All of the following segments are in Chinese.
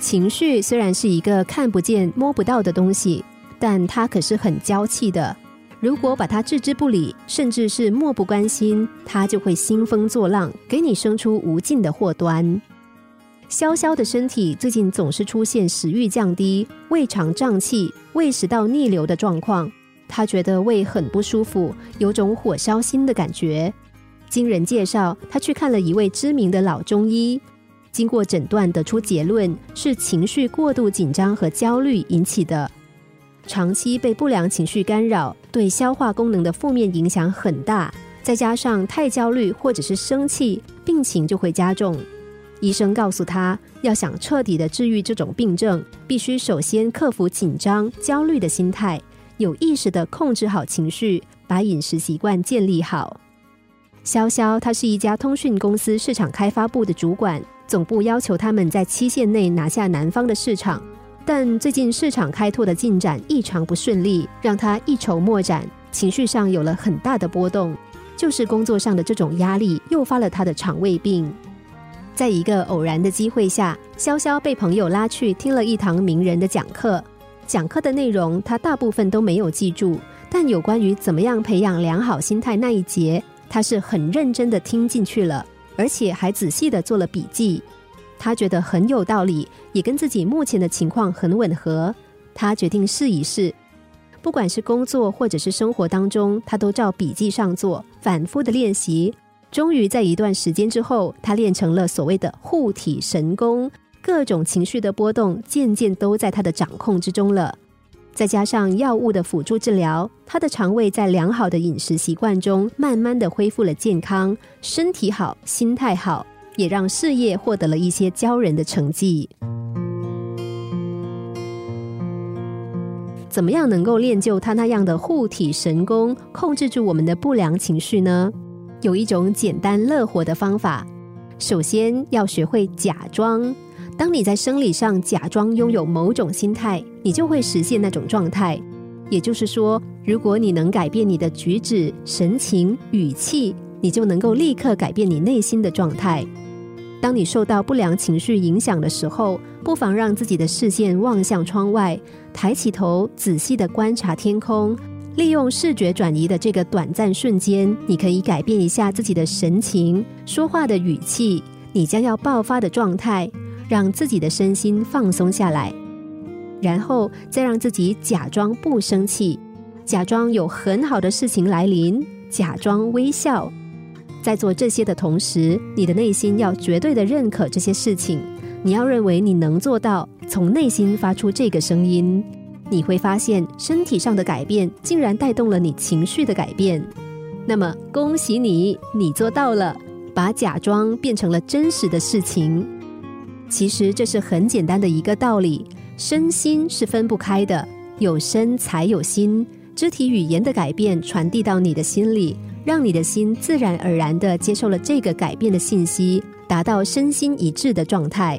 情绪虽然是一个看不见、摸不到的东西，但它可是很娇气的。如果把它置之不理，甚至是漠不关心，它就会兴风作浪，给你生出无尽的祸端。潇潇的身体最近总是出现食欲降低、胃肠胀气、胃食道逆流的状况。他觉得胃很不舒服，有种火烧心的感觉。经人介绍，他去看了一位知名的老中医，经过诊断得出结论是情绪过度紧张和焦虑引起的。长期被不良情绪干扰，对消化功能的负面影响很大。再加上太焦虑或者是生气，病情就会加重。医生告诉他，要想彻底的治愈这种病症，必须首先克服紧张、焦虑的心态，有意识的控制好情绪，把饮食习惯建立好。潇潇，他是一家通讯公司市场开发部的主管，总部要求他们在期限内拿下南方的市场，但最近市场开拓的进展异常不顺利，让他一筹莫展，情绪上有了很大的波动。就是工作上的这种压力，诱发了他的肠胃病。在一个偶然的机会下，潇潇被朋友拉去听了一堂名人的讲课。讲课的内容他大部分都没有记住，但有关于怎么样培养良好心态那一节，他是很认真的听进去了，而且还仔细的做了笔记。他觉得很有道理，也跟自己目前的情况很吻合。他决定试一试，不管是工作或者是生活当中，他都照笔记上做，反复的练习。终于在一段时间之后，他练成了所谓的护体神功，各种情绪的波动渐渐都在他的掌控之中了。再加上药物的辅助治疗，他的肠胃在良好的饮食习惯中，慢慢的恢复了健康，身体好，心态好，也让事业获得了一些骄人的成绩。怎么样能够练就他那样的护体神功，控制住我们的不良情绪呢？有一种简单乐活的方法，首先要学会假装。当你在生理上假装拥有某种心态，你就会实现那种状态。也就是说，如果你能改变你的举止、神情、语气，你就能够立刻改变你内心的状态。当你受到不良情绪影响的时候，不妨让自己的视线望向窗外，抬起头，仔细的观察天空。利用视觉转移的这个短暂瞬间，你可以改变一下自己的神情、说话的语气，你将要爆发的状态，让自己的身心放松下来，然后再让自己假装不生气，假装有很好的事情来临，假装微笑。在做这些的同时，你的内心要绝对的认可这些事情，你要认为你能做到，从内心发出这个声音。你会发现，身体上的改变竟然带动了你情绪的改变。那么，恭喜你，你做到了，把假装变成了真实的事情。其实这是很简单的一个道理，身心是分不开的，有身才有心。肢体语言的改变传递到你的心里，让你的心自然而然的接受了这个改变的信息，达到身心一致的状态。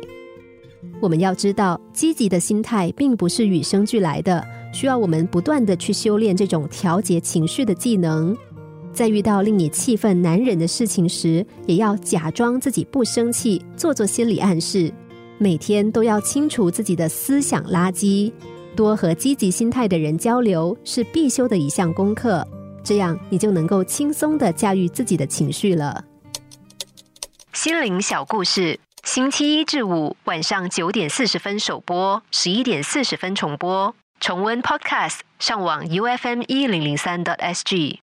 我们要知道，积极的心态并不是与生俱来的，需要我们不断的去修炼这种调节情绪的技能。在遇到令你气愤难忍的事情时，也要假装自己不生气，做做心理暗示。每天都要清除自己的思想垃圾，多和积极心态的人交流是必修的一项功课。这样你就能够轻松的驾驭自己的情绪了。心灵小故事。星期一至五晚上九点四十分首播，十一点四十分重播。重温 Podcast，上网 U F M 一零零三 t S G。